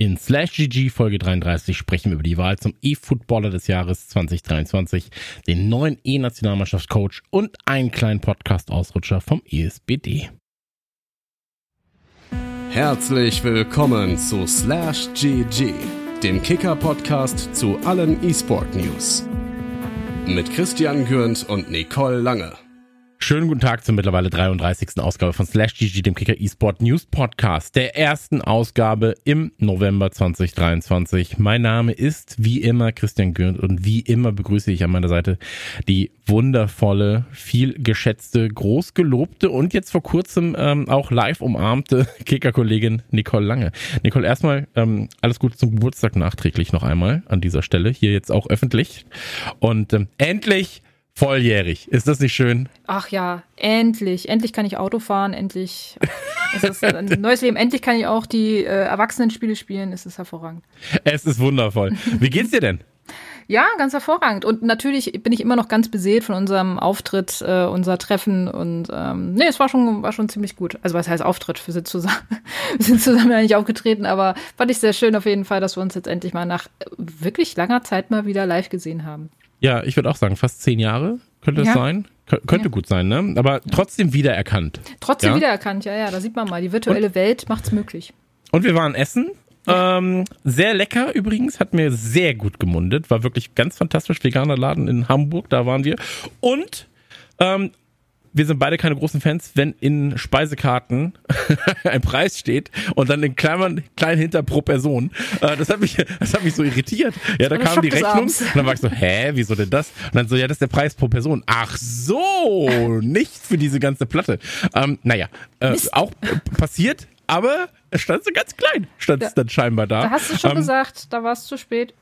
In Slash GG Folge 33 sprechen wir über die Wahl zum E-Footballer des Jahres 2023, den neuen E-Nationalmannschaftscoach und einen kleinen Podcast-Ausrutscher vom ESBD. Herzlich willkommen zu Slash GG, dem Kicker-Podcast zu allen E-Sport-News. Mit Christian Gürnt und Nicole Lange. Schönen guten Tag zur mittlerweile 33. Ausgabe von Slash GG, dem Kicker eSport News Podcast, der ersten Ausgabe im November 2023. Mein Name ist wie immer Christian Gürnt und wie immer begrüße ich an meiner Seite die wundervolle, viel geschätzte, groß gelobte und jetzt vor kurzem ähm, auch live umarmte Kicker-Kollegin Nicole Lange. Nicole, erstmal ähm, alles Gute zum Geburtstag nachträglich noch einmal an dieser Stelle, hier jetzt auch öffentlich. Und ähm, endlich volljährig. Ist das nicht schön? Ach ja, endlich. Endlich kann ich Auto fahren, endlich. Es ist ein neues Leben. Endlich kann ich auch die äh, Erwachsenenspiele spielen. Es ist hervorragend. Es ist wundervoll. Wie geht's dir denn? Ja, ganz hervorragend. Und natürlich bin ich immer noch ganz beseelt von unserem Auftritt, äh, unser Treffen. Und ähm, nee, es war schon, war schon ziemlich gut. Also was heißt Auftritt? Wir sind zusammen, wir sind zusammen ja nicht aufgetreten, aber fand ich sehr schön auf jeden Fall, dass wir uns jetzt endlich mal nach wirklich langer Zeit mal wieder live gesehen haben. Ja, ich würde auch sagen, fast zehn Jahre könnte es sein. Kön könnte ja. gut sein, ne? Aber trotzdem wiedererkannt. Trotzdem ja? wiedererkannt, ja, ja, da sieht man mal. Die virtuelle und, Welt macht's möglich. Und wir waren essen. Ja. Ähm, sehr lecker übrigens, hat mir sehr gut gemundet. War wirklich ganz fantastisch. Veganer Laden in Hamburg, da waren wir. Und ähm, wir sind beide keine großen Fans, wenn in Speisekarten ein Preis steht und dann in Klammern klein hinter pro Person. Äh, das hat mich, das hat mich so irritiert. Ja, da kam die Rechnung und dann war ich so, hä, wieso denn das? Und dann so, ja, das ist der Preis pro Person. Ach so, nicht für diese ganze Platte. Ähm, naja, äh, auch passiert, aber es stand so ganz klein, stand es dann scheinbar da. Da hast du schon ähm, gesagt, da war es zu spät.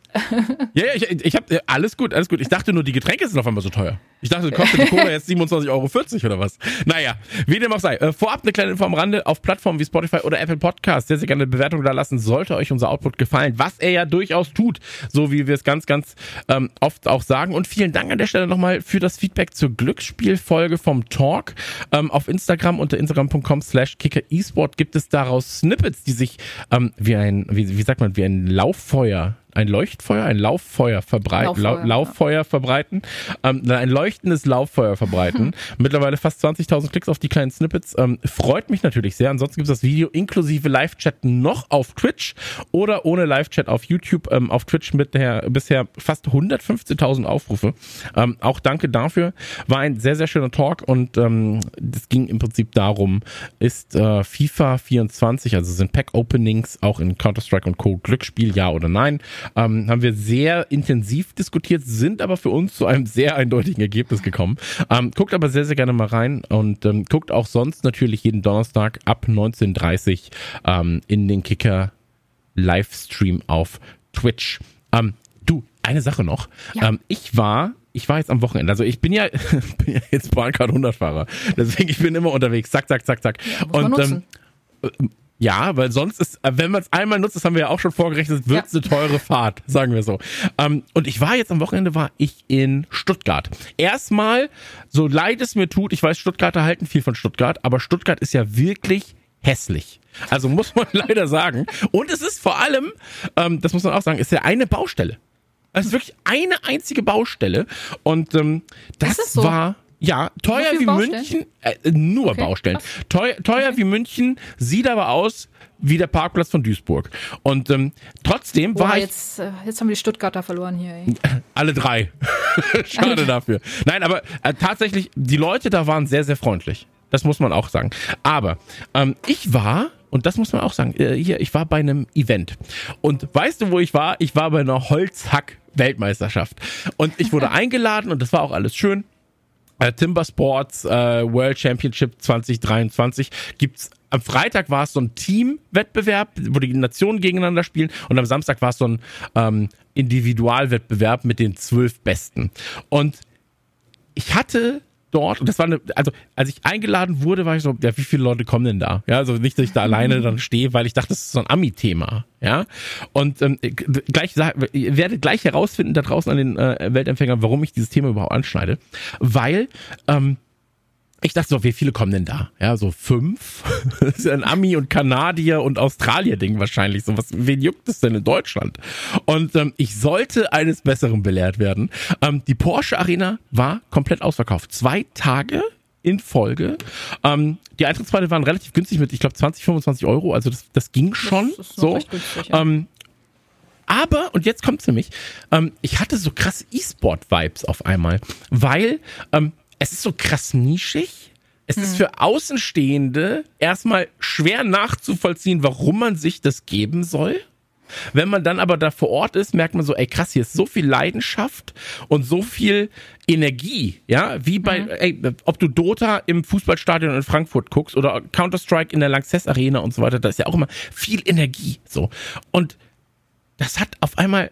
ja, ja, ich, ich habe alles gut, alles gut. Ich dachte nur, die Getränke sind auf einmal so teuer. Ich dachte, kostet die Cola jetzt 27,40 Euro oder was. Naja, wie dem auch sei. Äh, vorab eine kleine Info am Rande auf Plattformen wie Spotify oder Apple Podcast. Sehr, sehr gerne eine Bewertung da lassen. Sollte euch unser Output gefallen, was er ja durchaus tut, so wie wir es ganz, ganz ähm, oft auch sagen. Und vielen Dank an der Stelle nochmal für das Feedback zur Glücksspielfolge vom Talk. Ähm, auf Instagram unter instagram.com slash kicker esport gibt es daraus Snippets, die sich ähm, wie ein, wie, wie sagt man, wie ein Lauffeuer ein Leuchtfeuer, ein Lauffeuer verbreiten, Lauffeuer, La Lauffeuer verbreiten, ähm, ein leuchtendes Lauffeuer verbreiten. Mittlerweile fast 20.000 Klicks auf die kleinen Snippets. Ähm, freut mich natürlich sehr. Ansonsten gibt es das Video inklusive Live-Chat noch auf Twitch oder ohne Live-Chat auf YouTube. Ähm, auf Twitch mit der bisher fast 115.000 Aufrufe. Ähm, auch danke dafür. War ein sehr, sehr schöner Talk und ähm, das ging im Prinzip darum, ist äh, FIFA 24, also sind Pack-Openings auch in Counter-Strike und Co. Glücksspiel, ja oder nein? ähm, haben wir sehr intensiv diskutiert, sind aber für uns zu einem sehr eindeutigen Ergebnis gekommen. Ähm, guckt aber sehr, sehr gerne mal rein und ähm, guckt auch sonst natürlich jeden Donnerstag ab 19.30 ähm, in den Kicker Livestream auf Twitch. Ähm, du, eine Sache noch. Ja. Ähm, ich war ich war jetzt am Wochenende, also ich bin ja, bin ja jetzt Bahncard 100-Fahrer, deswegen ich bin immer unterwegs, zack, zack, zack, zack. Ja, und ähm, ja, weil sonst ist, äh, wenn man es einmal nutzt, das haben wir ja auch schon vorgerechnet, wird es ja. eine teure Fahrt, sagen wir so. Ähm, und ich war jetzt am Wochenende, war ich in Stuttgart. Erstmal, so leid es mir tut, ich weiß, Stuttgarter halten viel von Stuttgart, aber Stuttgart ist ja wirklich hässlich. Also muss man leider sagen. Und es ist vor allem, ähm, das muss man auch sagen, ist ja eine Baustelle. Es ist wirklich eine einzige Baustelle. Und ähm, das so? war ja, teuer wie Baustellen? München, äh, nur okay, Baustellen. Teuer, teuer okay. wie München, sieht aber aus wie der Parkplatz von Duisburg. Und ähm, trotzdem Boah, war ich. Jetzt, äh, jetzt haben wir die Stuttgarter verloren hier. Ey. Alle drei. Schade dafür. Nein, aber äh, tatsächlich, die Leute da waren sehr, sehr freundlich. Das muss man auch sagen. Aber ähm, ich war und das muss man auch sagen. Äh, hier, ich war bei einem Event. Und weißt du, wo ich war? Ich war bei einer Holzhack-Weltmeisterschaft. Und ich wurde eingeladen und das war auch alles schön. Äh, Timber Sports äh, World Championship 2023 gibt's am Freitag war es so ein Teamwettbewerb, wo die Nationen gegeneinander spielen und am Samstag war es so ein ähm, Individualwettbewerb mit den zwölf Besten. Und ich hatte dort und das war eine, also als ich eingeladen wurde, war ich so, ja, wie viele Leute kommen denn da? Ja, also nicht, dass ich da alleine dann stehe, weil ich dachte, das ist so ein Ami-Thema, ja. Und ähm, gleich ihr werdet gleich herausfinden da draußen an den äh, Weltempfängern, warum ich dieses Thema überhaupt anschneide, weil ähm, ich dachte so, wie viele kommen denn da? Ja, so fünf. Das ist ein Ami und Kanadier und Australier-Ding wahrscheinlich. So was, wen juckt es denn in Deutschland? Und ähm, ich sollte eines Besseren belehrt werden. Ähm, die Porsche Arena war komplett ausverkauft. Zwei Tage in Folge. Ähm, die Eintrittspreise waren relativ günstig mit, ich glaube, 20, 25 Euro. Also das, das ging schon Das so. günstig, ja. ähm, aber, und jetzt kommt's nämlich, ähm, ich hatte so krass E-Sport-Vibes auf einmal, weil ähm, es ist so krass nischig. Es ist für Außenstehende erstmal schwer nachzuvollziehen, warum man sich das geben soll. Wenn man dann aber da vor Ort ist, merkt man so, ey krass, hier ist so viel Leidenschaft und so viel Energie, ja, wie bei, ey, ob du Dota im Fußballstadion in Frankfurt guckst oder Counter-Strike in der Lanxess Arena und so weiter, da ist ja auch immer viel Energie, so. Und das hat auf einmal,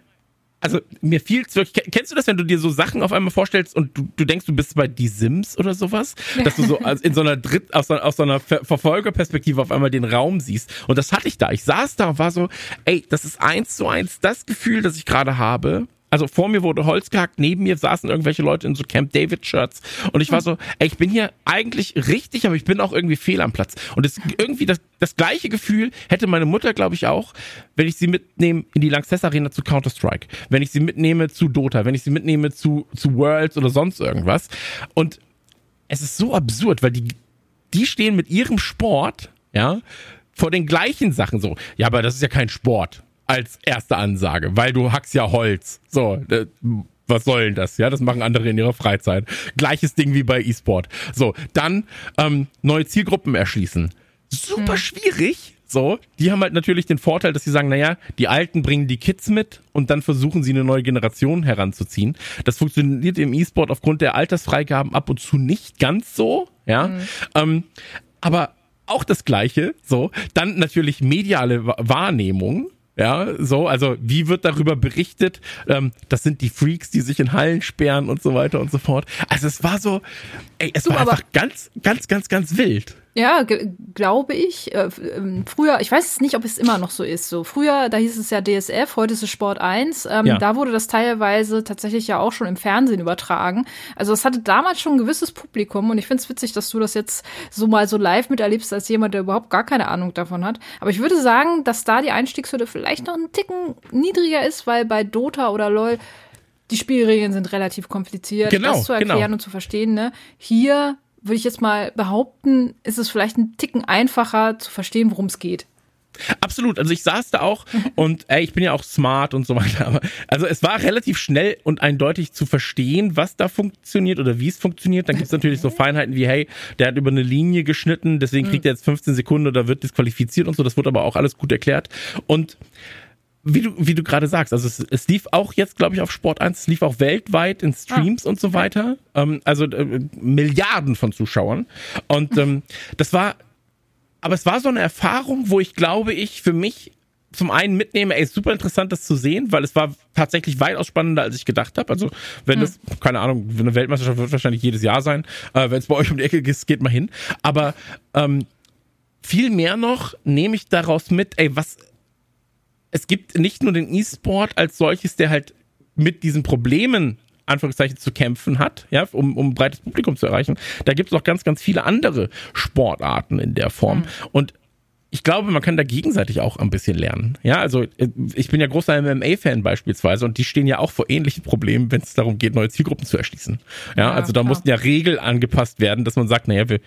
also mir fiel wirklich, kennst du das, wenn du dir so Sachen auf einmal vorstellst und du, du denkst, du bist bei Die Sims oder sowas? Dass du so in so einer Dritt, aus, so- aus so einer Ver Verfolgerperspektive auf einmal den Raum siehst. Und das hatte ich da. Ich saß da und war so, ey, das ist eins zu eins das Gefühl, das ich gerade habe. Also vor mir wurde Holz gehackt, neben mir saßen irgendwelche Leute in so Camp David Shirts und ich war so, ey, ich bin hier eigentlich richtig, aber ich bin auch irgendwie fehl am Platz. Und es irgendwie das, das gleiche Gefühl hätte meine Mutter, glaube ich, auch, wenn ich sie mitnehme in die Lanxess Arena zu Counter Strike, wenn ich sie mitnehme zu Dota, wenn ich sie mitnehme zu zu Worlds oder sonst irgendwas. Und es ist so absurd, weil die die stehen mit ihrem Sport, ja, vor den gleichen Sachen so. Ja, aber das ist ja kein Sport als erste Ansage, weil du hackst ja Holz. So, äh, was soll denn das? Ja, das machen andere in ihrer Freizeit. Gleiches Ding wie bei E-Sport. So, dann ähm, neue Zielgruppen erschließen. Super schwierig. So, die haben halt natürlich den Vorteil, dass sie sagen, naja, die Alten bringen die Kids mit und dann versuchen sie eine neue Generation heranzuziehen. Das funktioniert im E-Sport aufgrund der Altersfreigaben ab und zu nicht ganz so, ja. Ähm, aber auch das Gleiche, so. Dann natürlich mediale Wa- Wahrnehmung. Ja, so, also wie wird darüber berichtet? Ähm, das sind die Freaks, die sich in Hallen sperren und so weiter und so fort. Also es war so, ey, es war aber- einfach ganz, ganz, ganz, ganz wild. Ja, glaube ich. Äh, ähm, früher, ich weiß nicht, ob es immer noch so ist. So früher, da hieß es ja DSF, heute ist es Sport 1. Ähm, Ja. Da wurde das teilweise tatsächlich ja auch schon im Fernsehen übertragen. Also es hatte damals schon ein gewisses Publikum und ich finde es witzig, dass du das jetzt so mal so live miterlebst als jemand, der überhaupt gar keine Ahnung davon hat. Aber ich würde sagen, dass da die Einstiegshürde vielleicht noch einen Ticken niedriger ist, weil bei Dota oder LOL die Spielregeln sind relativ kompliziert, Genau, das zu erklären genau. und zu verstehen. Ne? Hier würde ich jetzt mal behaupten, ist es vielleicht ein Ticken einfacher zu verstehen, worum es geht. Absolut. Also ich saß da auch und ey, ich bin ja auch smart und so weiter. Aber also es war relativ schnell und eindeutig zu verstehen, was da funktioniert oder wie es funktioniert. Dann gibt's natürlich so Feinheiten wie, hey, der hat über eine Linie geschnitten, deswegen kriegt er jetzt 15 Sekunden oder wird disqualifiziert und so. Das wurde aber auch alles gut erklärt. Und wie du, wie du gerade sagst, also es, es lief auch jetzt, glaube ich, auf Sport 1, es lief auch weltweit in Streams und so weiter. Ähm, also äh, Milliarden von Zuschauern. Und ähm, das war, aber es war so eine Erfahrung, wo ich glaube, ich für mich zum einen mitnehme, ey, ist super interessant, das zu sehen, weil es war tatsächlich weitaus spannender, als ich gedacht habe. Also, wenn das, keine Ahnung, eine Weltmeisterschaft wird wahrscheinlich jedes Jahr sein. Äh, wenn es bei euch um die Ecke ist, geht mal hin. Aber ähm, viel mehr noch nehme ich daraus mit, ey, was es gibt nicht nur den E-Sport als solches, der halt mit diesen Problemen Anführungszeichen zu kämpfen hat, ja, um, um ein breites Publikum zu erreichen. Da gibt es noch ganz, ganz viele andere Sportarten in der Form. Und ich glaube, man kann da gegenseitig auch ein bisschen lernen. Ja, also äh, ich bin ja großer MMA-Fan beispielsweise und die stehen ja auch vor ähnlichen Problemen, wenn es darum geht, neue Zielgruppen zu erschließen. Ja, Ja, also da klar. mussten ja Regeln angepasst werden, dass man sagt, naja, wir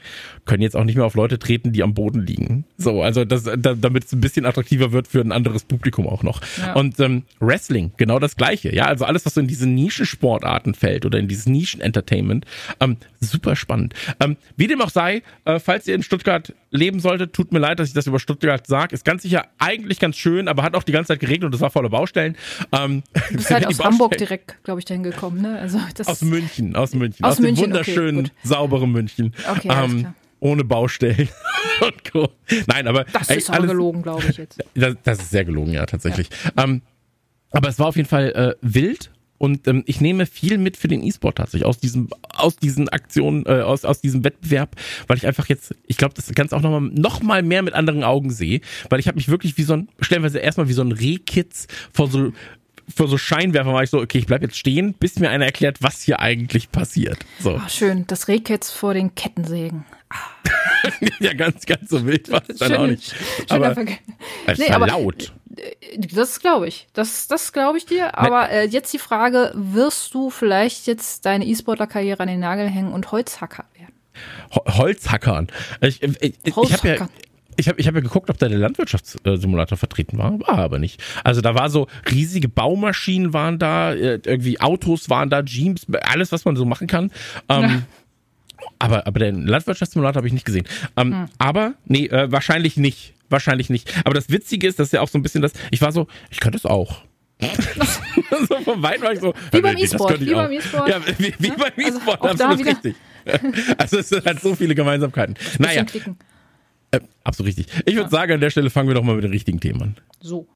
können jetzt auch nicht mehr auf Leute treten, die am Boden liegen. So, also das, da, damit es ein bisschen attraktiver wird für ein anderes Publikum auch noch. Ja. Und ähm, Wrestling, genau das gleiche. Ja, also alles, was so in diese Nischensportarten fällt oder in dieses Nischen-Entertainment, ähm, super spannend. Ähm, wie dem auch sei, äh, falls ihr in Stuttgart leben solltet, tut mir leid, dass ich das über Stuttgart sage. Ist ganz sicher eigentlich ganz schön, aber hat auch die ganze Zeit geregnet und es war voller Baustellen. Ähm, Du bist halt aus Hamburg direkt, glaube ich, dahin gekommen, ne? Also das Aus München, aus München. Aus Aus, dem München, okay, wunderschönen, gut. sauberen München. Okay, klar. ohne Baustellen und Co. Nein, aber das ey, ist aber alles- gelogen, glaube ich jetzt. Das, das ist sehr gelogen, ja, tatsächlich. Ähm, aber es war auf jeden Fall äh, wild und ähm, ich nehme viel mit für den E-Sport tatsächlich aus diesem, aus diesen Aktionen, äh, aus, aus diesem Wettbewerb, weil ich einfach jetzt, ich glaube, das Ganze auch nochmal noch mal mehr mit anderen Augen sehe, weil ich habe mich wirklich wie so ein, stellenweise erstmal wie so ein Rehkitz vor so vor so Scheinwerfer war ich so, okay, ich bleib jetzt stehen, bis mir einer erklärt, was hier eigentlich passiert. So. Ach, schön, das Rehkitz vor den Kettensägen. ja, ganz, ganz so wild war es dann Schön- auch nicht. Aber es Nee, war aber- laut. Das glaube ich. Das, das glaube ich dir. Aber äh, jetzt die Frage, wirst du vielleicht jetzt deine E-Sportler-Karriere an den Nagel hängen und Holzhacker werden? Ho- Holzhackern. Ich, ich, ich, ich habe ja, Holzhackern. Ich hab, ich hab ja geguckt, ob da der Landwirtschaftssimulator vertreten war. War aber nicht. Also da war so riesige Baumaschinen waren da, äh, irgendwie Autos waren da, Jeeps, alles, was man so machen kann. Ähm, Aber, aber den Landwirtschaftssimulator habe ich nicht gesehen. Ähm, Hm. Aber, nee, äh, wahrscheinlich nicht. Wahrscheinlich nicht. Aber das Witzige ist, dass ja auch so ein bisschen das, ich war so, ich könnte es auch. so von weit war ich so. Wie beim nee, E-Sport, wie auch. beim E-Sport. Ja, wie, wie Ja, beim also E-Sport, absolut richtig. Also es sind halt so viele Gemeinsamkeiten. Naja, klicken. Äh, absolut richtig. Ich würde sagen, an der Stelle fangen wir doch mal mit den richtigen Themen an. So.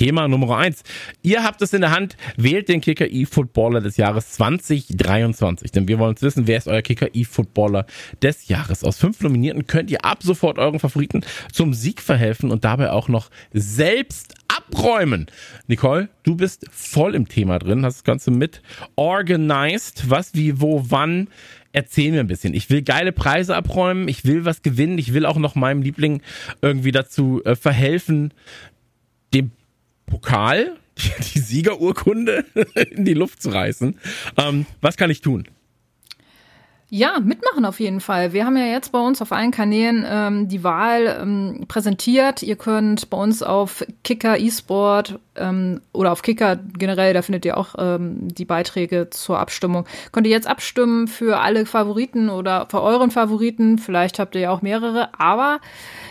Thema Nummer eins. Ihr habt es in der Hand. Wählt den Kicker E-Footballer des Jahres 2023. Denn wir wollen uns wissen, wer ist euer Kicker E-Footballer des Jahres. Aus fünf Nominierten könnt ihr ab sofort euren Favoriten zum Sieg verhelfen und dabei auch noch selbst abräumen. Nicole, du bist voll im Thema drin, hast das Ganze mit organized. Was, wie, wo, wann. Erzähl mir ein bisschen. Ich will geile Preise abräumen. Ich will was gewinnen. Ich will auch noch meinem Liebling irgendwie dazu äh, verhelfen, den Pokal, die Siegerurkunde in die Luft zu reißen. Ähm, was kann ich tun? Ja, mitmachen auf jeden Fall. Wir haben ja jetzt bei uns auf allen Kanälen ähm, die Wahl ähm, präsentiert. Ihr könnt bei uns auf Kicker eSport ähm, oder auf Kicker generell, da findet ihr auch ähm, die Beiträge zur Abstimmung. Könnt ihr jetzt abstimmen für alle Favoriten oder für euren Favoriten. Vielleicht habt ihr ja auch mehrere, aber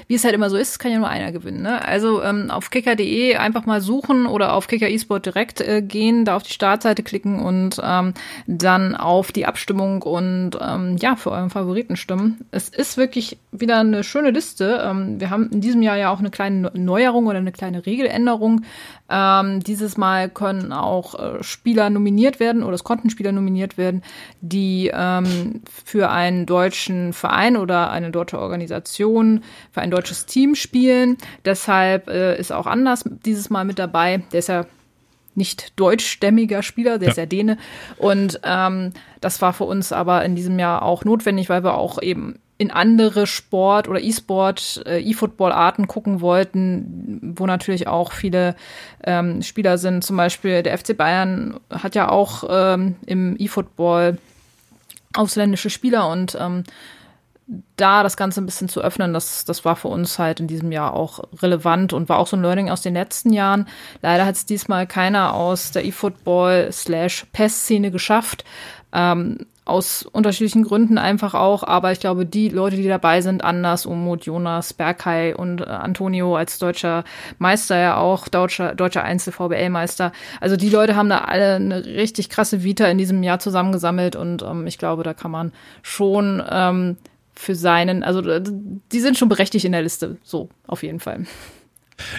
wie es halt immer so ist, kann ja nur einer gewinnen. Ne? Also ähm, auf kicker.de einfach mal suchen oder auf Kicker eSport direkt äh, gehen, da auf die Startseite klicken und ähm, dann auf die Abstimmung und ähm, ja, für euren Favoriten stimmen. Es ist wirklich wieder eine schöne Liste. Ähm, wir haben in diesem Jahr ja auch eine kleine Neuerung oder eine kleine Regeländerung. Ähm, dieses Mal können auch äh, Spieler nominiert werden oder es konnten Spieler nominiert werden, die ähm, für einen deutschen Verein oder eine deutsche Organisation, für ein deutsches Team spielen. Deshalb äh, ist auch anders dieses Mal mit dabei. Der ist ja nicht deutschstämmiger Spieler, der ist ja Däne. Und ähm, das war für uns aber in diesem Jahr auch notwendig, weil wir auch eben in andere Sport- oder E-Sport, äh, E-Football-Arten gucken wollten, wo natürlich auch viele ähm, Spieler sind. Zum Beispiel der FC Bayern hat ja auch ähm, im E-Football ausländische Spieler und ähm, da das Ganze ein bisschen zu öffnen, das, das war für uns halt in diesem Jahr auch relevant und war auch so ein Learning aus den letzten Jahren. Leider hat es diesmal keiner aus der E-Football slash PES-Szene geschafft. Ähm, aus unterschiedlichen Gründen einfach auch, aber ich glaube, die Leute, die dabei sind, Anders, Umut, Jonas, Berkay und äh, Antonio als deutscher Meister ja auch, deutscher, deutscher Einzel-VBL-Meister. Also die Leute haben da alle eine richtig krasse Vita in diesem Jahr zusammengesammelt und ähm, ich glaube, da kann man schon ähm, für seinen, also äh, die sind schon berechtigt in der Liste, so auf jeden Fall.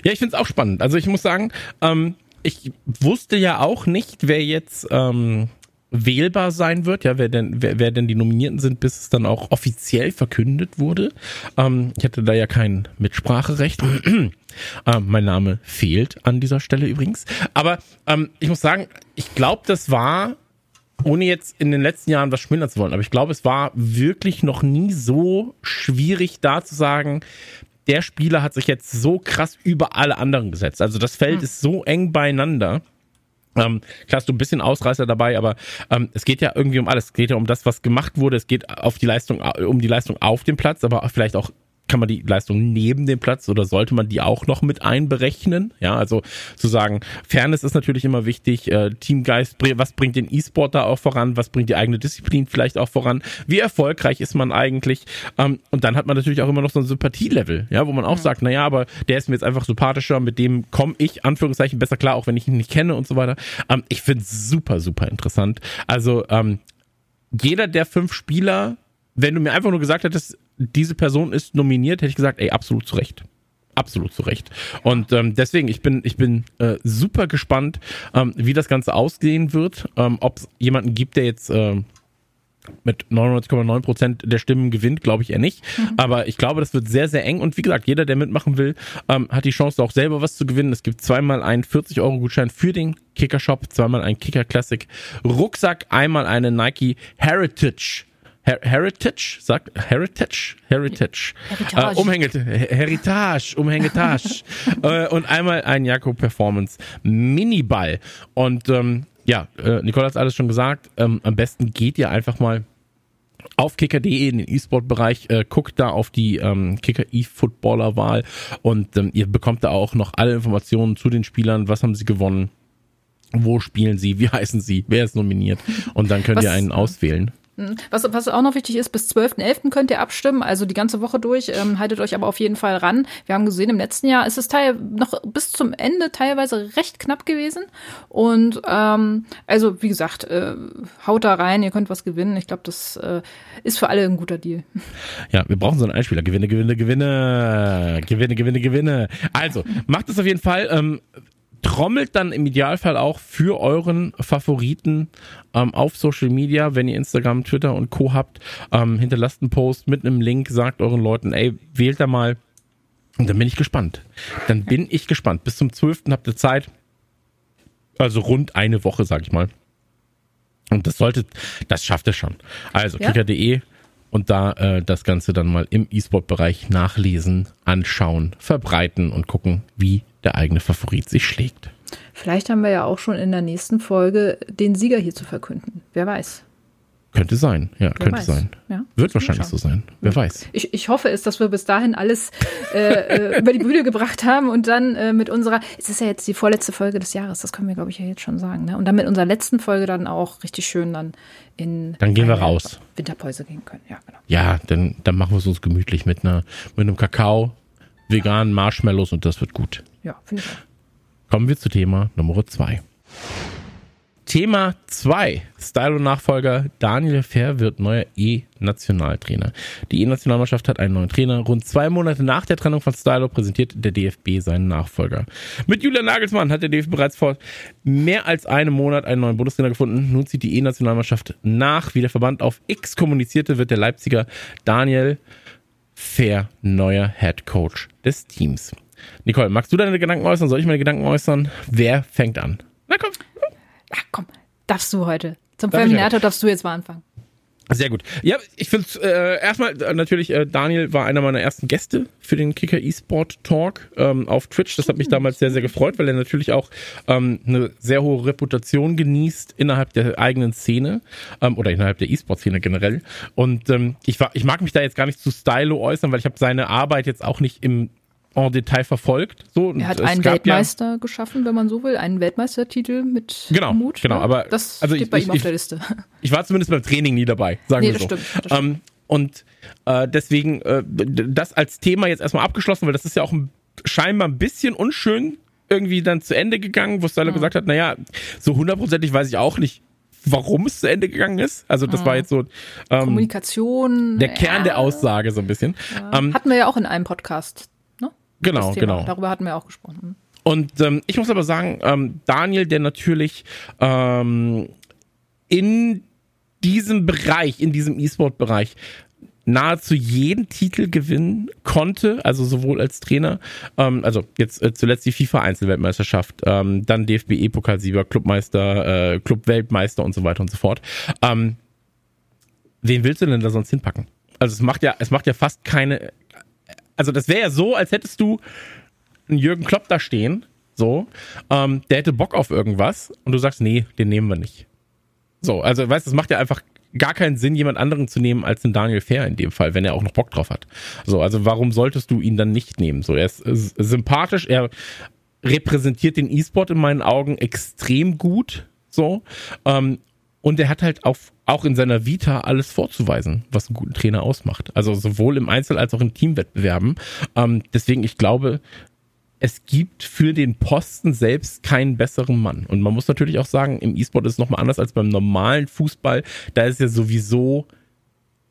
Ja, ich finde es auch spannend. Also ich muss sagen, ähm, ich wusste ja auch nicht, wer jetzt ähm, wählbar sein wird, ja, wer denn, wer, wer denn die Nominierten sind, bis es dann auch offiziell verkündet wurde. Ähm, ich hatte da ja kein Mitspracherecht. ähm, mein Name fehlt an dieser Stelle übrigens. Aber ähm, ich muss sagen, ich glaube, das war ohne jetzt in den letzten Jahren was schmälern zu wollen, aber ich glaube, es war wirklich noch nie so schwierig da zu sagen, der Spieler hat sich jetzt so krass über alle anderen gesetzt. Also das Feld ist so eng beieinander. Ähm, klar hast du ein bisschen Ausreißer dabei, aber ähm, es geht ja irgendwie um alles. Es geht ja um das, was gemacht wurde. Es geht auf die Leistung, um die Leistung auf dem Platz, aber vielleicht auch kann man die Leistung neben dem Platz oder sollte man die auch noch mit einberechnen? Ja, also zu sagen, Fairness ist natürlich immer wichtig, äh, Teamgeist, was bringt den E-Sport da auch voran, was bringt die eigene Disziplin vielleicht auch voran, wie erfolgreich ist man eigentlich? Ähm, und dann hat man natürlich auch immer noch so ein Sympathielevel, ja, wo man auch sagt, naja, aber der ist mir jetzt einfach sympathischer, mit dem komme ich, Anführungszeichen, besser klar, auch wenn ich ihn nicht kenne und so weiter. Ähm, ich finde es super, super interessant. Also ähm, jeder der fünf Spieler, wenn du mir einfach nur gesagt hättest, diese Person ist nominiert, hätte ich gesagt, ey, absolut zu Recht. Absolut zu Recht. Und ähm, deswegen, ich bin, ich bin äh, super gespannt, ähm, wie das Ganze ausgehen wird. Ähm, Ob es jemanden gibt, der jetzt äh, mit 99,9 Prozent der Stimmen gewinnt, glaube ich eher nicht. Mhm. Aber ich glaube, das wird sehr, sehr eng. Und wie gesagt, jeder, der mitmachen will, ähm, hat die Chance, auch selber was zu gewinnen. Es gibt zweimal einen 40-Euro-Gutschein für den Kicker-Shop, zweimal einen Kicker Classic Rucksack, einmal eine Nike Heritage Her Heritage, sagt Heritage, Heritage, Heritage. Äh, Umhänge, Heritage, Umhängetage äh, und einmal ein Jakob Performance Miniball. Und ähm, ja, äh, Nicole hat alles schon gesagt. Ähm, am besten geht ihr einfach mal auf kicker.de in den E-Sport-Bereich, äh, guckt da auf die ähm, Kicker E-Footballer-Wahl. Und ähm, ihr bekommt da auch noch alle Informationen zu den Spielern, was haben sie gewonnen, wo spielen sie, wie heißen sie, wer ist nominiert? Und dann könnt was, ihr einen auswählen. Was, was auch noch wichtig ist, bis 12.11. könnt ihr abstimmen, also die ganze Woche durch. Ähm, haltet euch aber auf jeden Fall ran. Wir haben gesehen, im letzten Jahr ist es teil noch bis zum Ende teilweise recht knapp gewesen. Und ähm, also, wie gesagt, äh, haut da rein, ihr könnt was gewinnen. Ich glaube, das äh, ist für alle ein guter Deal. Ja, wir brauchen so einen Einspieler. Gewinne, Gewinne, Gewinne. Gewinne, Gewinne, Gewinne. Also, macht es auf jeden Fall. Ähm, trommelt dann im Idealfall auch für euren Favoriten ähm, auf Social Media, wenn ihr Instagram, Twitter und Co. habt. Ähm, hinterlasst einen Post mit einem Link, sagt euren Leuten, ey, wählt da mal. Und dann bin ich gespannt. Dann bin ich gespannt. Bis zum 12. habt ihr Zeit. Also rund eine Woche, sag ich mal. Und das sollte, das schafft ihr schon. Also ja. kicker.de und da äh, das Ganze dann mal im E-Sport-Bereich nachlesen, anschauen, verbreiten und gucken, wie der eigene Favorit sich schlägt. Vielleicht haben wir ja auch schon in der nächsten Folge den Sieger hier zu verkünden. Wer weiß. Könnte sein, ja, Wer könnte weiß. sein. Ja. Wird wahrscheinlich so sein. Wer weiß. Ich, ich hoffe es, dass wir bis dahin alles äh, äh, über die Bühne gebracht haben und dann äh, mit unserer, es ist ja jetzt die vorletzte Folge des Jahres, das können wir, glaube ich, ja jetzt schon sagen. Ne? Und dann mit unserer letzten Folge dann auch richtig schön dann in Dann gehen wir raus. Winterpause gehen können, ja, genau. Ja, dann, dann machen wir es uns gemütlich mit einer, mit einem Kakao, veganen Marshmallows und das wird gut. Ja, finde ich auch. Kommen wir zu Thema Nummer zwei. Thema 2. Stylo-Nachfolger Daniel Fair wird neuer E-Nationaltrainer. Die E-Nationalmannschaft hat einen neuen Trainer. Rund zwei Monate nach der Trennung von Stylo präsentiert der DFB seinen Nachfolger. Mit Julian Nagelsmann hat der DFB bereits vor mehr als einem Monat einen neuen Bundestrainer gefunden. Nun zieht die E-Nationalmannschaft nach. Wie der Verband auf X kommunizierte, wird der Leipziger Daniel Fair neuer Head Coach des Teams. Nicole, magst du deine Gedanken äußern? Soll ich meine Gedanken äußern? Wer fängt an? Na komm. Ja, komm, darfst du heute. Zum Feminator darfst du jetzt mal anfangen. Sehr gut. Ja, ich finde äh, erstmal äh, natürlich, äh, Daniel war einer meiner ersten Gäste für den Kicker eSport Talk ähm, auf Twitch. Das hat mich damals sehr, sehr gefreut, weil er natürlich auch ähm, eine sehr hohe Reputation genießt innerhalb der eigenen Szene ähm, oder innerhalb der eSport-Szene generell. Und ähm, ich, war, ich mag mich da jetzt gar nicht zu Stylo äußern, weil ich habe seine Arbeit jetzt auch nicht im en Detail verfolgt. So, er hat einen Weltmeister ja, geschaffen, wenn man so will, einen Weltmeistertitel mit genau, Mut. Genau, ne? aber das also steht ich, bei ich, ihm auf der Liste. Ich war zumindest beim Training nie dabei, sagen nee, wir so. Stimmt, das stimmt. Ähm, und äh, deswegen äh, das als Thema jetzt erstmal abgeschlossen, weil das ist ja auch ein, scheinbar ein bisschen unschön irgendwie dann zu Ende gegangen, wo Styler mhm. gesagt hat, naja, so hundertprozentig weiß ich auch nicht, warum es zu Ende gegangen ist. Also das mhm. war jetzt so ähm, Kommunikation. Der Kern ja. der Aussage so ein bisschen. Ja. Ähm, Hatten wir ja auch in einem Podcast Genau, genau. Darüber hatten wir auch gesprochen. Und ähm, ich muss aber sagen, ähm, Daniel, der natürlich ähm, in diesem Bereich, in diesem E-Sport-Bereich nahezu jeden Titel gewinnen konnte, also sowohl als Trainer, ähm, also jetzt äh, zuletzt die FIFA-Einzelweltmeisterschaft, ähm, dann DFB-Pokalsieger, Clubmeister, äh, Clubweltmeister und so weiter und so fort. Ähm, wen willst du denn da sonst hinpacken? Also es macht ja, es macht ja fast keine also das wäre ja so, als hättest du einen Jürgen Klopp da stehen, so, ähm, der hätte Bock auf irgendwas und du sagst, nee, den nehmen wir nicht. So, also weißt du, es macht ja einfach gar keinen Sinn, jemand anderen zu nehmen als den Daniel Fair in dem Fall, wenn er auch noch Bock drauf hat. So, also warum solltest du ihn dann nicht nehmen? So, er ist, ist sympathisch, er repräsentiert den E-Sport in meinen Augen extrem gut. So, ähm, und er hat halt auf, auch in seiner Vita alles vorzuweisen, was einen guten Trainer ausmacht. Also sowohl im Einzel- als auch in Teamwettbewerben. Ähm, deswegen, ich glaube, es gibt für den Posten selbst keinen besseren Mann. Und man muss natürlich auch sagen, im E-Sport ist es nochmal anders als beim normalen Fußball. Da ist ja sowieso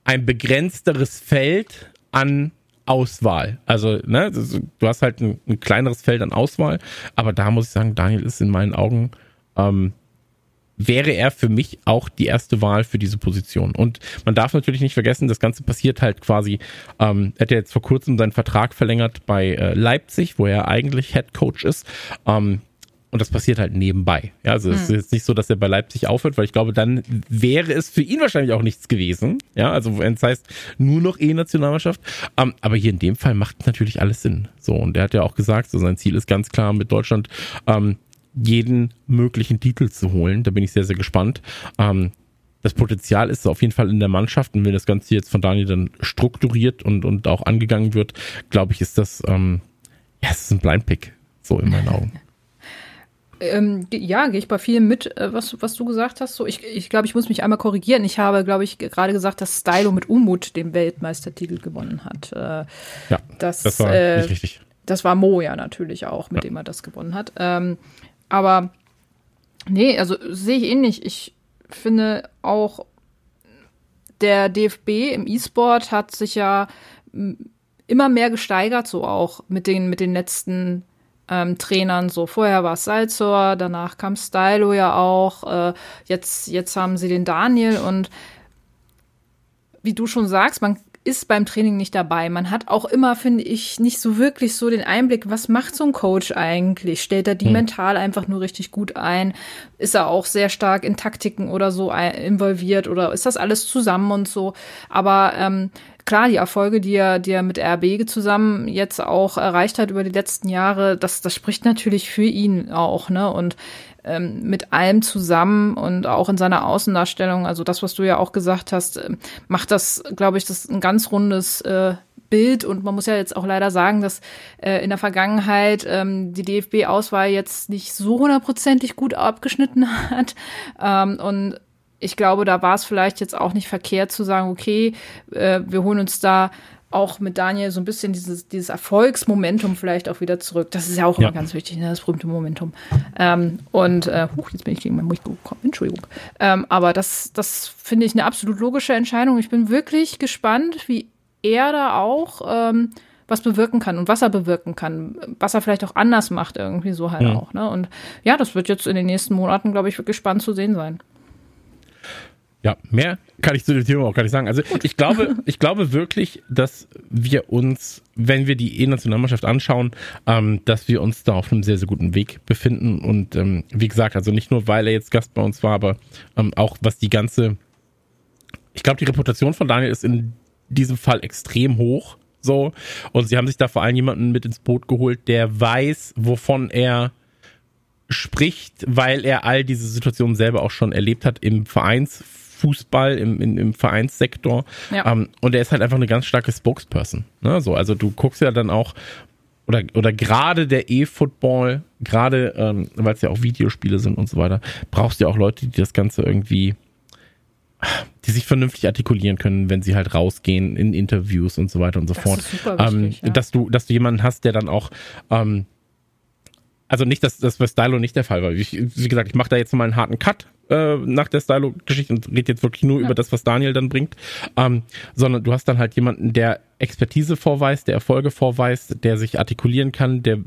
ein begrenzteres Feld an Auswahl. Also, ne, du hast halt ein, ein, kleineres Feld an Auswahl, aber da muss ich sagen, Daniel ist in meinen Augen ähm, wäre er für mich auch die erste Wahl für diese Position. Und man darf natürlich nicht vergessen, das Ganze passiert halt quasi, ähm, er hat ja jetzt vor kurzem seinen Vertrag verlängert bei äh, Leipzig, wo er eigentlich Head Coach ist. Ähm, und das passiert halt nebenbei. Ja, also es hm. ist jetzt nicht so, dass er bei Leipzig aufhört, weil ich glaube, dann wäre es für ihn wahrscheinlich auch nichts gewesen. Ja, also wenn es heißt nur noch E-Nationalmannschaft. Um, ähm, aber hier in dem Fall macht natürlich alles Sinn. So, und er hat ja auch gesagt, so sein Ziel ist ganz klar mit Deutschland ähm, jeden möglichen Titel zu holen. Da bin ich sehr, sehr gespannt. Ähm, das Potenzial ist auf jeden Fall in der Mannschaft und wenn das Ganze jetzt von Daniel dann strukturiert und, und auch angegangen wird, glaube ich, ist das, ähm, ja, es ist ein Blindpick, so in meinen Augen. Ähm, ja, gehe ich bei vielen mit, äh, was, was du gesagt hast. So, ich, ich glaube, ich muss mich einmal korrigieren. Ich habe, glaube ich, gerade gesagt, dass Stylo mit Umut den Weltmeistertitel gewonnen hat. Äh, ja, das, das war äh, nicht richtig. Das war Mo ja natürlich auch, mit ja. dem er das gewonnen hat. Ähm, aber nee, also sehe ich ähnlich. Ich finde auch, der DFB im E-Sport hat sich ja immer mehr gesteigert, so auch mit den, mit den letzten ähm, Trainern. So vorher war es Salzor, danach kam Stylo ja auch, äh, jetzt, jetzt haben sie den Daniel und wie du schon sagst, man ist beim Training nicht dabei. Man hat auch immer, finde ich, nicht so wirklich so den Einblick, was macht so ein Coach eigentlich? Stellt er die hm. mental einfach nur richtig gut ein? Ist er auch sehr stark in Taktiken oder so involviert oder ist das alles zusammen und so? Aber ähm, klar, die Erfolge, die er, die er mit RB zusammen jetzt auch erreicht hat über die letzten Jahre, das, das spricht natürlich für ihn auch, ne? Und ähm, mit allem zusammen und auch in seiner Außendarstellung, also das, was du ja auch gesagt hast, äh, macht das, glaube ich, das ein ganz rundes äh, Bild. Und man muss ja jetzt auch leider sagen, dass äh, in der Vergangenheit ähm, die DFB-Auswahl jetzt nicht so hundertprozentig gut abgeschnitten hat. Ähm, und ich glaube, da war es vielleicht jetzt auch nicht verkehrt zu sagen, okay, äh, wir holen uns da auch mit Daniel so ein bisschen dieses, dieses Erfolgsmomentum vielleicht auch wieder zurück. Das ist ja auch ja. immer ganz wichtig, ne? das berühmte Momentum. Ähm, und äh, huch, jetzt bin ich gegen mein Mikro gekommen, Entschuldigung. Ähm, aber das, das finde ich eine absolut logische Entscheidung. Ich bin wirklich gespannt, wie er da auch ähm, was bewirken kann und was er bewirken kann, was er vielleicht auch anders macht, irgendwie so halt ja. auch. Ne? Und ja, das wird jetzt in den nächsten Monaten, glaube ich, wirklich spannend zu sehen sein. Ja, mehr kann ich zu dem Thema auch gar nicht sagen. Also ich glaube, ich glaube wirklich, dass wir uns, wenn wir die E-Nationalmannschaft anschauen, ähm, dass wir uns da auf einem sehr, sehr guten Weg befinden. Und ähm, wie gesagt, also nicht nur, weil er jetzt Gast bei uns war, aber ähm, auch was die ganze, ich glaube, die Reputation von Daniel ist in diesem Fall extrem hoch. So. Und sie haben sich da vor allem jemanden mit ins Boot geholt, der weiß, wovon er spricht, weil er all diese Situationen selber auch schon erlebt hat im Vereins Fußball, im, im, im Vereinssektor. Ja. Ähm, und er ist halt einfach eine ganz starke Spokesperson. Ne? So, also du guckst ja dann auch, oder, oder gerade der E-Football, gerade ähm, weil es ja auch Videospiele sind und so weiter, brauchst du ja auch Leute, die das Ganze irgendwie, die sich vernünftig artikulieren können, wenn sie halt rausgehen in Interviews und so weiter und so das fort. Ähm, wichtig, ja. Dass du, dass du jemanden hast, der dann auch ähm, also nicht, dass das bei Stylo nicht der Fall war. Ich, wie gesagt, ich mache da jetzt mal einen harten Cut äh, nach der Stylo-Geschichte und rede jetzt wirklich nur ja. über das, was Daniel dann bringt, ähm, sondern du hast dann halt jemanden, der Expertise vorweist, der Erfolge vorweist, der sich artikulieren kann, der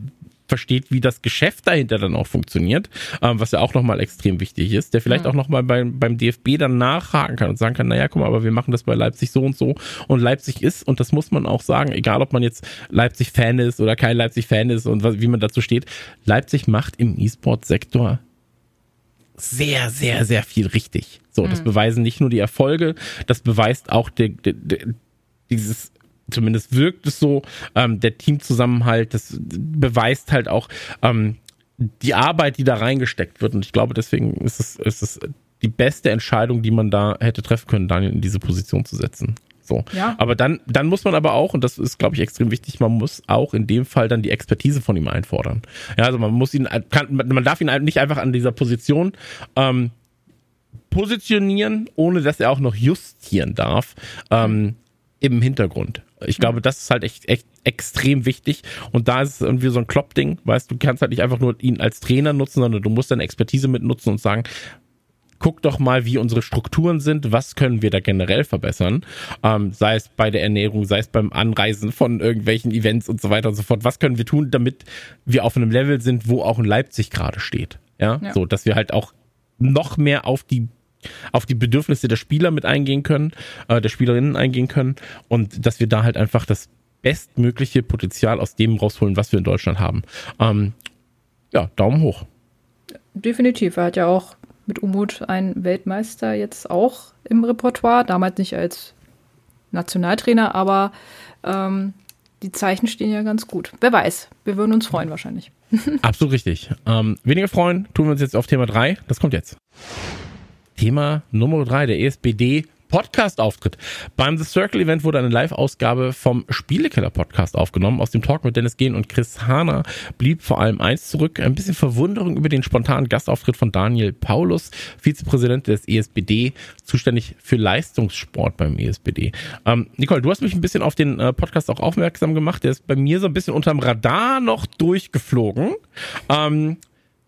versteht, wie das Geschäft dahinter dann auch funktioniert, ähm, was ja auch nochmal extrem wichtig ist, der vielleicht mhm. auch nochmal beim, beim DFB dann nachhaken kann und sagen kann, naja, guck mal, aber wir machen das bei Leipzig so und so und Leipzig ist, und das muss man auch sagen, egal ob man jetzt Leipzig-Fan ist oder kein Leipzig-Fan ist und was, wie man dazu steht, Leipzig macht im E-Sport-Sektor sehr, sehr, sehr viel richtig. So, das mhm. beweisen nicht nur die Erfolge, das beweist auch der, der, der, dieses, zumindest wirkt es so, ähm, der Teamzusammenhalt, das beweist halt auch ähm, die Arbeit, die da reingesteckt wird. Und ich glaube, deswegen ist es, ist es die beste Entscheidung, die man da hätte treffen können, Daniel in diese Position zu setzen. So. Ja. Aber dann, dann muss man aber auch, und das ist, glaube ich, extrem wichtig, man muss auch in dem Fall dann die Expertise von ihm einfordern. Ja, also man muss ihn, kann, man darf ihn nicht einfach an dieser Position ähm, positionieren, ohne dass er auch noch justieren darf ähm, im Hintergrund. Ich glaube, das ist halt echt, echt extrem wichtig. Und da ist es irgendwie so ein Kloppding, weißt du, kannst halt nicht einfach nur ihn als Trainer nutzen, sondern du musst deine Expertise mitnutzen und sagen, guck doch mal, wie unsere Strukturen sind, was können wir da generell verbessern, ähm, sei es bei der Ernährung, sei es beim Anreisen von irgendwelchen Events und so weiter und so fort. Was können wir tun, damit wir auf einem Level sind, wo auch in Leipzig gerade steht? Ja? ja, so, dass wir halt auch noch mehr auf die auf die Bedürfnisse der Spieler mit eingehen können, äh, der Spielerinnen eingehen können und dass wir da halt einfach das bestmögliche Potenzial aus dem rausholen, was wir in Deutschland haben. Ähm, ja, Daumen hoch. Definitiv. Er hat ja auch mit Umut einen Weltmeister jetzt auch im Repertoire, damals nicht als Nationaltrainer, aber ähm, die Zeichen stehen ja ganz gut. Wer weiß, wir würden uns freuen wahrscheinlich. Absolut richtig. Ähm, weniger freuen tun wir uns jetzt auf Thema 3. Das kommt jetzt. Thema Nummer 3, der ESBD Podcast-Auftritt. Beim The Circle Event wurde eine Live-Ausgabe vom Spielekeller-Podcast aufgenommen. Aus dem Talk mit Dennis Gehn und Chris Hahner blieb vor allem eins zurück. Ein bisschen Verwunderung über den spontanen Gastauftritt von Daniel Paulus, Vizepräsident des ESBD, zuständig für Leistungssport beim ESBD. Ähm, Nicole, du hast mich ein bisschen auf den äh, Podcast auch aufmerksam gemacht. Der ist bei mir so ein bisschen unterm Radar noch durchgeflogen. Ähm,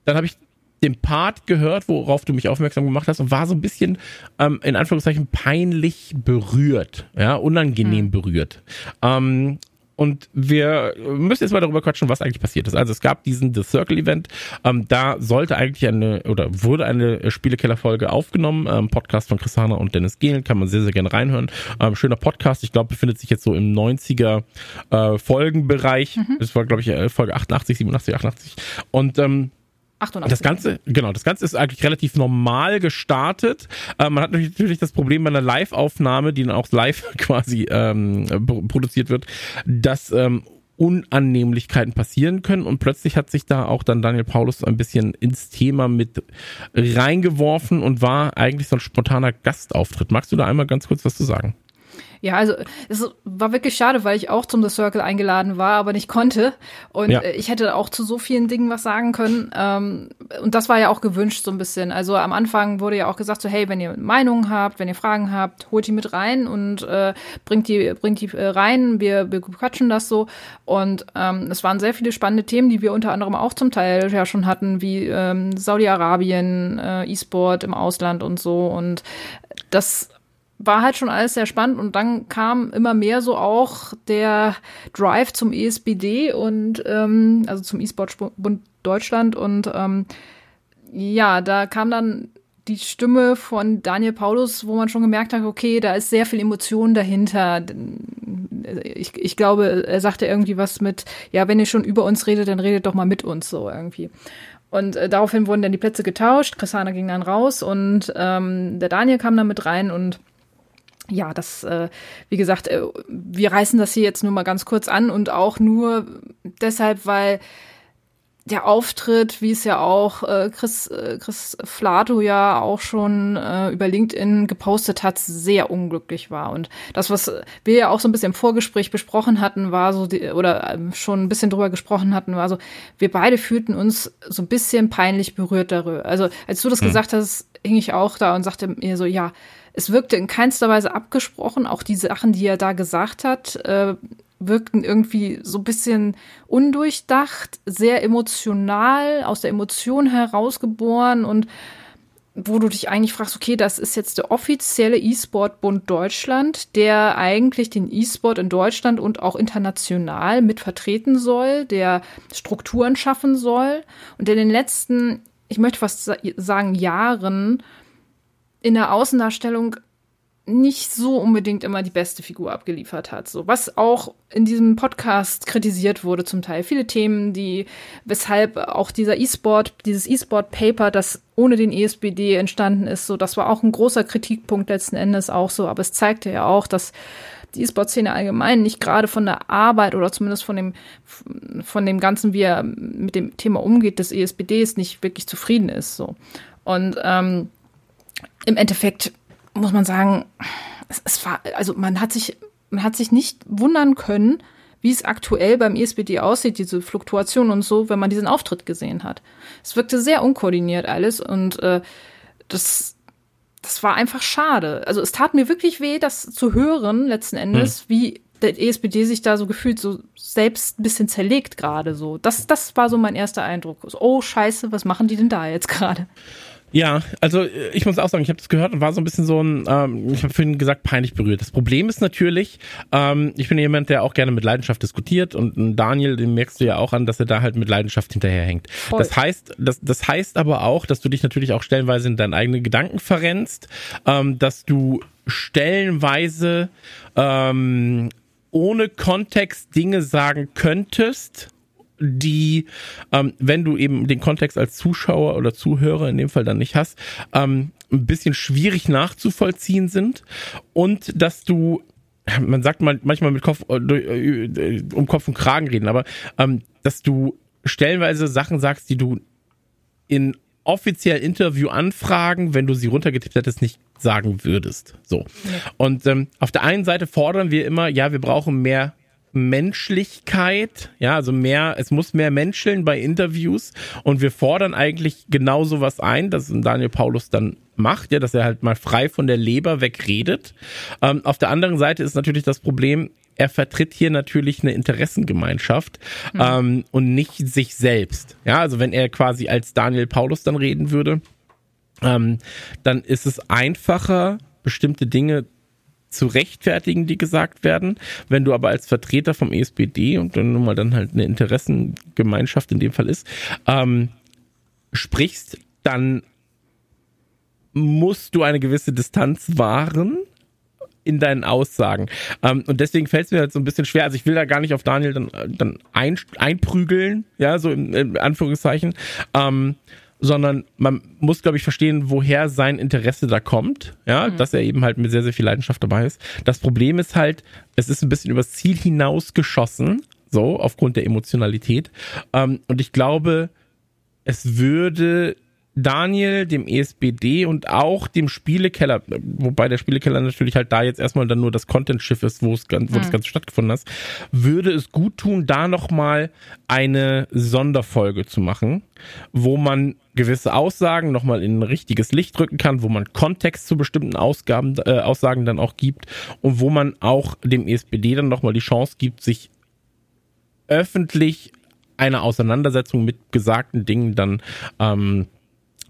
dann habe ich den Part gehört, worauf du mich aufmerksam gemacht hast und war so ein bisschen ähm, in Anführungszeichen peinlich berührt, ja, unangenehm hm. berührt. Ähm, und wir müssen jetzt mal darüber quatschen, was eigentlich passiert ist. Also es gab diesen The Circle Event. Ähm, da sollte eigentlich eine oder wurde eine Spielekeller-Folge aufgenommen. Ähm, Podcast von Chrisana und Dennis Gehlen. Kann man sehr, sehr gerne reinhören. Ähm, schöner Podcast. Ich glaube, befindet sich jetzt so im 90er äh, Folgenbereich. Mhm. Das war, glaube ich, äh, Folge 88, 87, 88. Und ähm, 88. Das Ganze, genau, das Ganze ist eigentlich relativ normal gestartet. Äh, man hat natürlich das Problem bei einer Live-Aufnahme, die dann auch live quasi ähm, produziert wird, dass ähm, Unannehmlichkeiten passieren können und plötzlich hat sich da auch dann Daniel Paulus ein bisschen ins Thema mit reingeworfen und war eigentlich so ein spontaner Gastauftritt. Magst du da einmal ganz kurz was zu sagen? Ja, also es war wirklich schade, weil ich auch zum The Circle eingeladen war, aber nicht konnte. Und ja. Äh, ich hätte auch zu so vielen Dingen was sagen können. Ähm, und das war ja auch gewünscht so ein bisschen. Also am Anfang wurde ja auch gesagt, so hey, wenn ihr Meinungen habt, wenn ihr Fragen habt, holt die mit rein und äh, bringt die, bringt die äh, rein. Wir, wir quatschen das so. Und ähm, es waren sehr viele spannende Themen, die wir unter anderem auch zum Teil ja schon hatten, wie ähm, Saudi-Arabien, äh, E-Sport im Ausland und so. Und das war halt schon alles sehr spannend und dann kam immer mehr so auch der Drive zum ESBD und ähm, also zum E-Sport-Bund Deutschland und ähm, ja, da kam dann die Stimme von Daniel Paulus, wo man schon gemerkt hat, okay, da ist sehr viel Emotion dahinter. Ich, ich glaube, er sagte irgendwie was mit, ja, wenn ihr schon über uns redet, dann redet doch mal mit uns so irgendwie. Und äh, daraufhin wurden dann die Plätze getauscht, Chrisana ging dann raus und ähm, der Daniel kam dann mit rein und ja, das, äh, wie gesagt, äh, wir reißen das hier jetzt nur mal ganz kurz an und auch nur deshalb, weil der Auftritt, wie es ja auch äh, Chris, äh, Chris Flato ja auch schon äh, über LinkedIn gepostet hat, sehr unglücklich war. Und das, was wir ja auch so ein bisschen im Vorgespräch besprochen hatten, war so, die, oder äh, schon ein bisschen drüber gesprochen hatten, war so, wir beide fühlten uns so ein bisschen peinlich berührt darüber. Also, als du das hm. gesagt hast, hing ich auch da und sagte mir so, ja, es wirkte in keinster Weise abgesprochen. Auch die Sachen, die er da gesagt hat, äh, wirkten irgendwie so ein bisschen undurchdacht, sehr emotional, aus der Emotion herausgeboren und wo du dich eigentlich fragst, okay, das ist jetzt der offizielle E-Sport-Bund Deutschland, der eigentlich den E-Sport in Deutschland und auch international mit vertreten soll, der Strukturen schaffen soll und der in den letzten, ich möchte fast sagen, Jahren in der Außendarstellung nicht so unbedingt immer die beste Figur abgeliefert hat. So, was auch in diesem Podcast kritisiert wurde zum Teil. Viele Themen, die, weshalb auch dieser E-Sport, dieses E-Sport-Paper, das ohne den ESBD entstanden ist, so, das war auch ein großer Kritikpunkt letzten Endes auch so. Aber es zeigte ja auch, dass die E-Sport-Szene allgemein nicht gerade von der Arbeit oder zumindest von dem, von dem Ganzen, wie er mit dem Thema umgeht, des ESBDs nicht wirklich zufrieden ist, so. Und, ähm, im Endeffekt muss man sagen, es, es, war, also man hat sich, man hat sich nicht wundern können, wie es aktuell beim ESBD aussieht, diese Fluktuation und so, wenn man diesen Auftritt gesehen hat. Es wirkte sehr unkoordiniert alles und äh, das, das war einfach schade. Also es tat mir wirklich weh, das zu hören, letzten Endes, hm. wie der ESBD sich da so gefühlt so selbst ein bisschen zerlegt gerade so. Das, das war so mein erster Eindruck. Oh, scheiße, was machen die denn da jetzt gerade? Ja, also äh, ich muss auch sagen, ich habe das gehört und war so ein bisschen so ein, ähm, ich habe vorhin gesagt, peinlich berührt. Das Problem ist natürlich, ähm, ich bin jemand, der auch gerne mit Leidenschaft diskutiert und Daniel, den merkst du ja auch an, dass er da halt mit Leidenschaft hinterherhängt. Voll. Das heißt, das, das heißt aber auch, dass du dich natürlich auch stellenweise in deinen eigenen Gedanken verrennst, ähm, dass du stellenweise ähm, ohne Kontext Dinge sagen könntest, die, ähm, wenn du eben den Kontext als Zuschauer oder Zuhörer in dem Fall dann nicht hast, ähm, ein bisschen schwierig nachzuvollziehen sind und dass du man sagt mal manchmal mit Kopf äh, äh, um Kopf und Kragen reden, aber ähm, dass du stellenweise Sachen sagst, die du in offiziell Interview-Anfragen, wenn du sie runtergetippt hättest, nicht sagen würdest. So. Und ähm, auf der einen Seite fordern wir immer, ja, wir brauchen mehr Menschlichkeit, ja, also mehr, es muss mehr menscheln bei Interviews und wir fordern eigentlich genau sowas ein, dass Daniel Paulus dann macht, ja, dass er halt mal frei von der Leber wegredet. Ähm, auf der anderen Seite ist natürlich das Problem, er vertritt hier natürlich eine Interessengemeinschaft mhm. ähm, und nicht sich selbst. Ja, also wenn er quasi als Daniel Paulus dann reden würde, ähm, dann ist es einfacher, bestimmte Dinge zu rechtfertigen, die gesagt werden. Wenn du aber als Vertreter vom ESPD und dann nun mal dann halt eine Interessengemeinschaft in dem Fall ist, ähm, sprichst, dann musst du eine gewisse Distanz wahren in deinen Aussagen. Ähm, und deswegen fällt es mir halt so ein bisschen schwer. Also ich will da gar nicht auf Daniel dann, dann ein, einprügeln, ja, so in, in Anführungszeichen. Ähm, sondern man muss, glaube ich, verstehen, woher sein Interesse da kommt, ja, mhm. dass er eben halt mit sehr, sehr viel Leidenschaft dabei ist. Das Problem ist halt, es ist ein bisschen übers Ziel hinausgeschossen, so, aufgrund der Emotionalität. Ähm, und ich glaube, es würde Daniel, dem ESBD und auch dem Spielekeller, wobei der Spielekeller natürlich halt da jetzt erstmal dann nur das Content-Schiff ist, wo es wo hm. das Ganze stattgefunden hat, würde es gut tun, da nochmal eine Sonderfolge zu machen, wo man gewisse Aussagen nochmal in ein richtiges Licht rücken kann, wo man Kontext zu bestimmten Ausgaben, äh, Aussagen dann auch gibt und wo man auch dem ESBD dann nochmal die Chance gibt, sich öffentlich eine Auseinandersetzung mit gesagten Dingen dann ähm,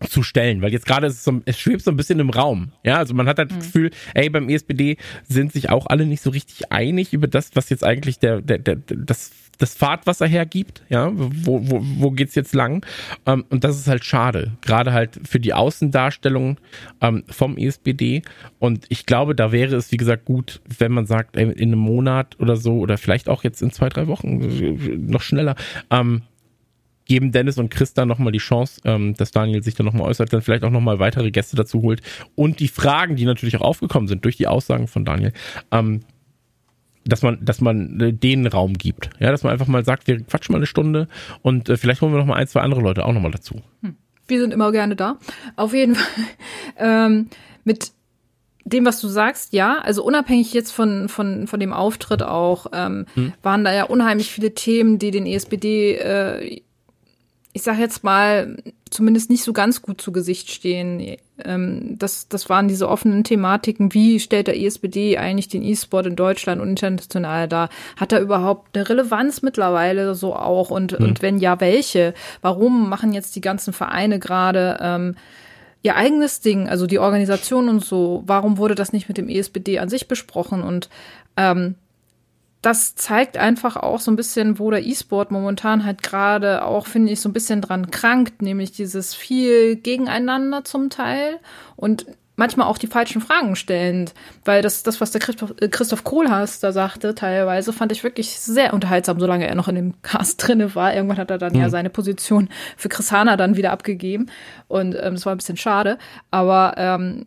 zu stellen, weil jetzt gerade so, es schwebt so ein bisschen im Raum. Ja, also man hat halt das mhm. Gefühl, ey, beim ESPD sind sich auch alle nicht so richtig einig über das, was jetzt eigentlich der, der, der das das Fahrtwasser hergibt, ja, wo, wo, wo geht's jetzt lang? Ähm, und das ist halt schade, gerade halt für die Außendarstellung ähm, vom ESPD. Und ich glaube, da wäre es, wie gesagt, gut, wenn man sagt, ey, in einem Monat oder so, oder vielleicht auch jetzt in zwei, drei Wochen, noch schneller, ähm, geben Dennis und Chris dann nochmal die Chance, ähm, dass Daniel sich dann nochmal äußert, dann vielleicht auch nochmal weitere Gäste dazu holt und die Fragen, die natürlich auch aufgekommen sind durch die Aussagen von Daniel, ähm, dass man, dass man äh, denen Raum gibt. Ja, dass man einfach mal sagt, wir quatschen mal eine Stunde und äh, vielleicht holen wir noch mal ein, zwei andere Leute auch noch mal dazu. Hm. Wir sind immer gerne da. Auf jeden Fall. ähm, mit dem, was du sagst, ja, also unabhängig jetzt von, von, von dem Auftritt auch, ähm, hm. waren da ja unheimlich viele Themen, die den ESPD äh, ich sag jetzt mal, zumindest nicht so ganz gut zu Gesicht stehen. Ähm, das, das waren diese offenen Thematiken. Wie stellt der ESPD eigentlich den E-Sport in Deutschland und international dar? Hat er überhaupt eine Relevanz mittlerweile so auch? Und, mhm. und wenn ja, welche? Warum machen jetzt die ganzen Vereine gerade ähm, ihr eigenes Ding, also die Organisation und so? Warum wurde das nicht mit dem ESPD an sich besprochen? Und ähm, das zeigt einfach auch so ein bisschen, wo der E-Sport momentan halt gerade auch, finde ich, so ein bisschen dran krankt, nämlich dieses viel Gegeneinander zum Teil und manchmal auch die falschen Fragen stellend, weil das, das was der Christoph, äh, Christoph Kohlhaas da sagte, teilweise fand ich wirklich sehr unterhaltsam, solange er noch in dem Cast drinne war. Irgendwann hat er dann mhm. ja seine Position für Chris Hanna dann wieder abgegeben und ähm, das war ein bisschen schade, aber ähm,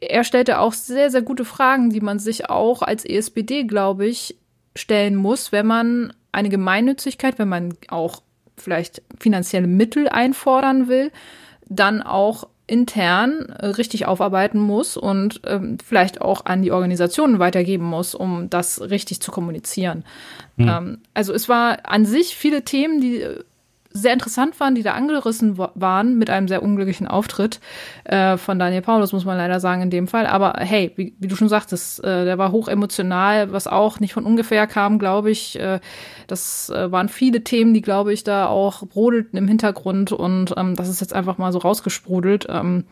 er stellte auch sehr, sehr gute Fragen, die man sich auch als ESPD, glaube ich, stellen muss, wenn man eine Gemeinnützigkeit, wenn man auch vielleicht finanzielle Mittel einfordern will, dann auch intern äh, richtig aufarbeiten muss und ähm, vielleicht auch an die Organisationen weitergeben muss, um das richtig zu kommunizieren. Mhm. Ähm, also es war an sich viele Themen, die äh, sehr interessant waren, die da angerissen waren mit einem sehr unglücklichen Auftritt äh, von Daniel Paulus, muss man leider sagen in dem Fall. Aber hey, wie, wie du schon sagtest, äh, der war hoch emotional, was auch nicht von ungefähr kam, glaube ich. Äh, das äh, waren viele Themen, die, glaube ich, da auch brodelten im Hintergrund und ähm, das ist jetzt einfach mal so rausgesprudelt. Ähm,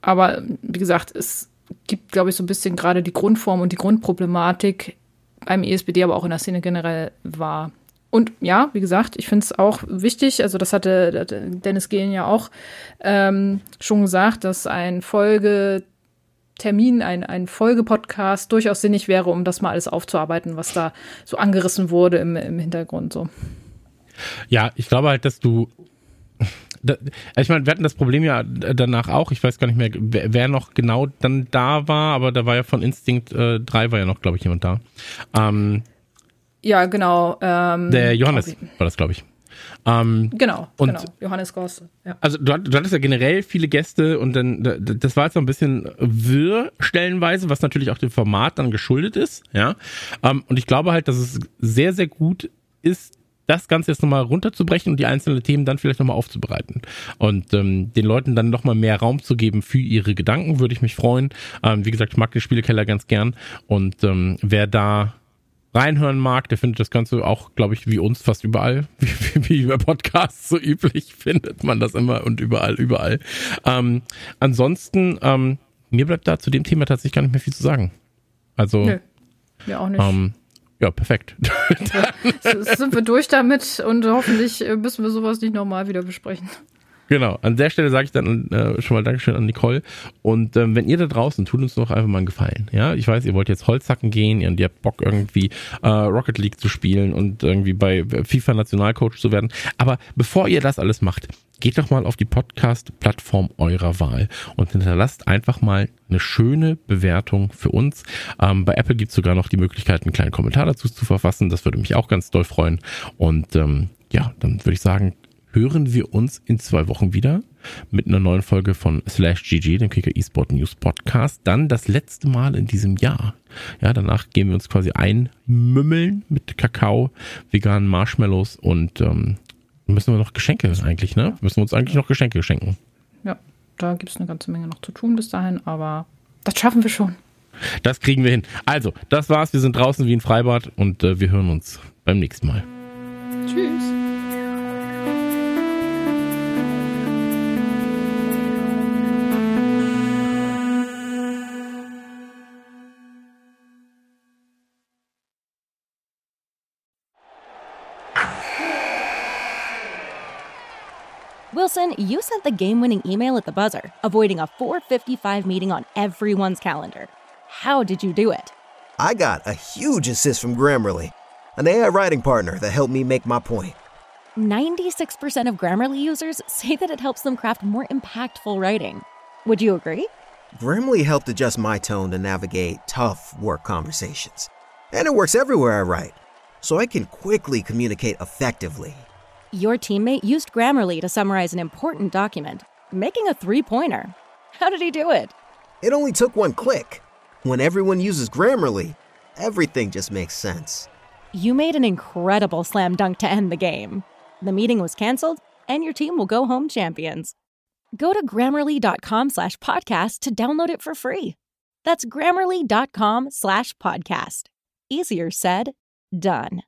aber wie gesagt, es gibt, glaube ich, so ein bisschen gerade die Grundform und die Grundproblematik beim ESBD, aber auch in der Szene generell war. Und ja, wie gesagt, ich finde es auch wichtig, also das hatte Dennis Gehlen ja auch ähm, schon gesagt, dass ein Folgetermin, ein, ein Folgepodcast durchaus sinnig wäre, um das mal alles aufzuarbeiten, was da so angerissen wurde im, im Hintergrund. So. Ja, ich glaube halt, dass du ich meine, wir hatten das Problem ja danach auch, ich weiß gar nicht mehr, wer, wer noch genau dann da war, aber da war ja von Instinct äh, 3 war ja noch, glaube ich, jemand da. Ähm, ja, genau. Ähm, der Johannes war das, glaube ich. Ähm, genau, und genau. Johannes Goss. Ja. Also du, du, hattest ja generell viele Gäste und dann das war jetzt so ein bisschen wirr stellenweise, was natürlich auch dem Format dann geschuldet ist, ja. Ähm, und ich glaube halt, dass es sehr, sehr gut ist, das Ganze jetzt nochmal runterzubrechen und die einzelnen Themen dann vielleicht nochmal aufzubereiten. Und ähm, den Leuten dann nochmal mehr Raum zu geben für ihre Gedanken, würde ich mich freuen. Ähm, wie gesagt, ich mag den Spielekeller ganz gern. Und ähm, wer da reinhören mag, der findet das Ganze auch, glaube ich, wie uns fast überall, wie, wie über Podcasts so üblich, findet man das immer und überall, überall. Ähm, ansonsten, ähm, mir bleibt da zu dem Thema tatsächlich gar nicht mehr viel zu sagen. Also, Nö, mir auch nicht. Ähm, ja, perfekt. sind wir durch damit und hoffentlich äh, müssen wir sowas nicht nochmal wieder besprechen. Genau, an der Stelle sage ich dann äh, schon mal Dankeschön an Nicole. Und ähm, wenn ihr da draußen, tut uns doch einfach mal einen Gefallen. Ja, ich weiß, ihr wollt jetzt Holzhacken gehen und ihr habt Bock irgendwie äh, Rocket League zu spielen und irgendwie bei FIFA Nationalcoach zu werden. Aber bevor ihr das alles macht, geht doch mal auf die Podcast-Plattform eurer Wahl und hinterlasst einfach mal eine schöne Bewertung für uns. Ähm, bei Apple gibt es sogar noch die Möglichkeit, einen kleinen Kommentar dazu zu verfassen. Das würde mich auch ganz doll freuen. Und ähm, ja, dann würde ich sagen, hören wir uns in zwei Wochen wieder mit einer neuen Folge von Slash GG, dem Kicker eSport News Podcast. Dann das letzte Mal in diesem Jahr. Ja, danach gehen wir uns quasi einmümmeln mit Kakao, veganen Marshmallows und ähm, müssen wir noch Geschenke eigentlich, ne? Müssen wir uns eigentlich noch Geschenke schenken. Ja, da gibt es eine ganze Menge noch zu tun bis dahin, aber das schaffen wir schon. Das kriegen wir hin. Also, das war's. Wir sind draußen wie ein Freibad und äh, wir hören uns beim nächsten Mal. Tschüss. Wilson, you sent the game winning email at the buzzer, avoiding a 455 meeting on everyone's calendar. How did you do it? I got a huge assist from Grammarly, an AI writing partner that helped me make my point. 96% of Grammarly users say that it helps them craft more impactful writing. Would you agree? Grammarly helped adjust my tone to navigate tough work conversations. And it works everywhere I write, so I can quickly communicate effectively your teammate used Grammarly to summarize an important document, making a three pointer. How did he do it? It only took one click. When everyone uses Grammarly, everything just makes sense. You made an incredible slam dunk to end the game. The meeting was canceled, and your team will go home champions. Go to grammarly.com slash podcast to download it for free. That's grammarly.com slash podcast. Easier said, done.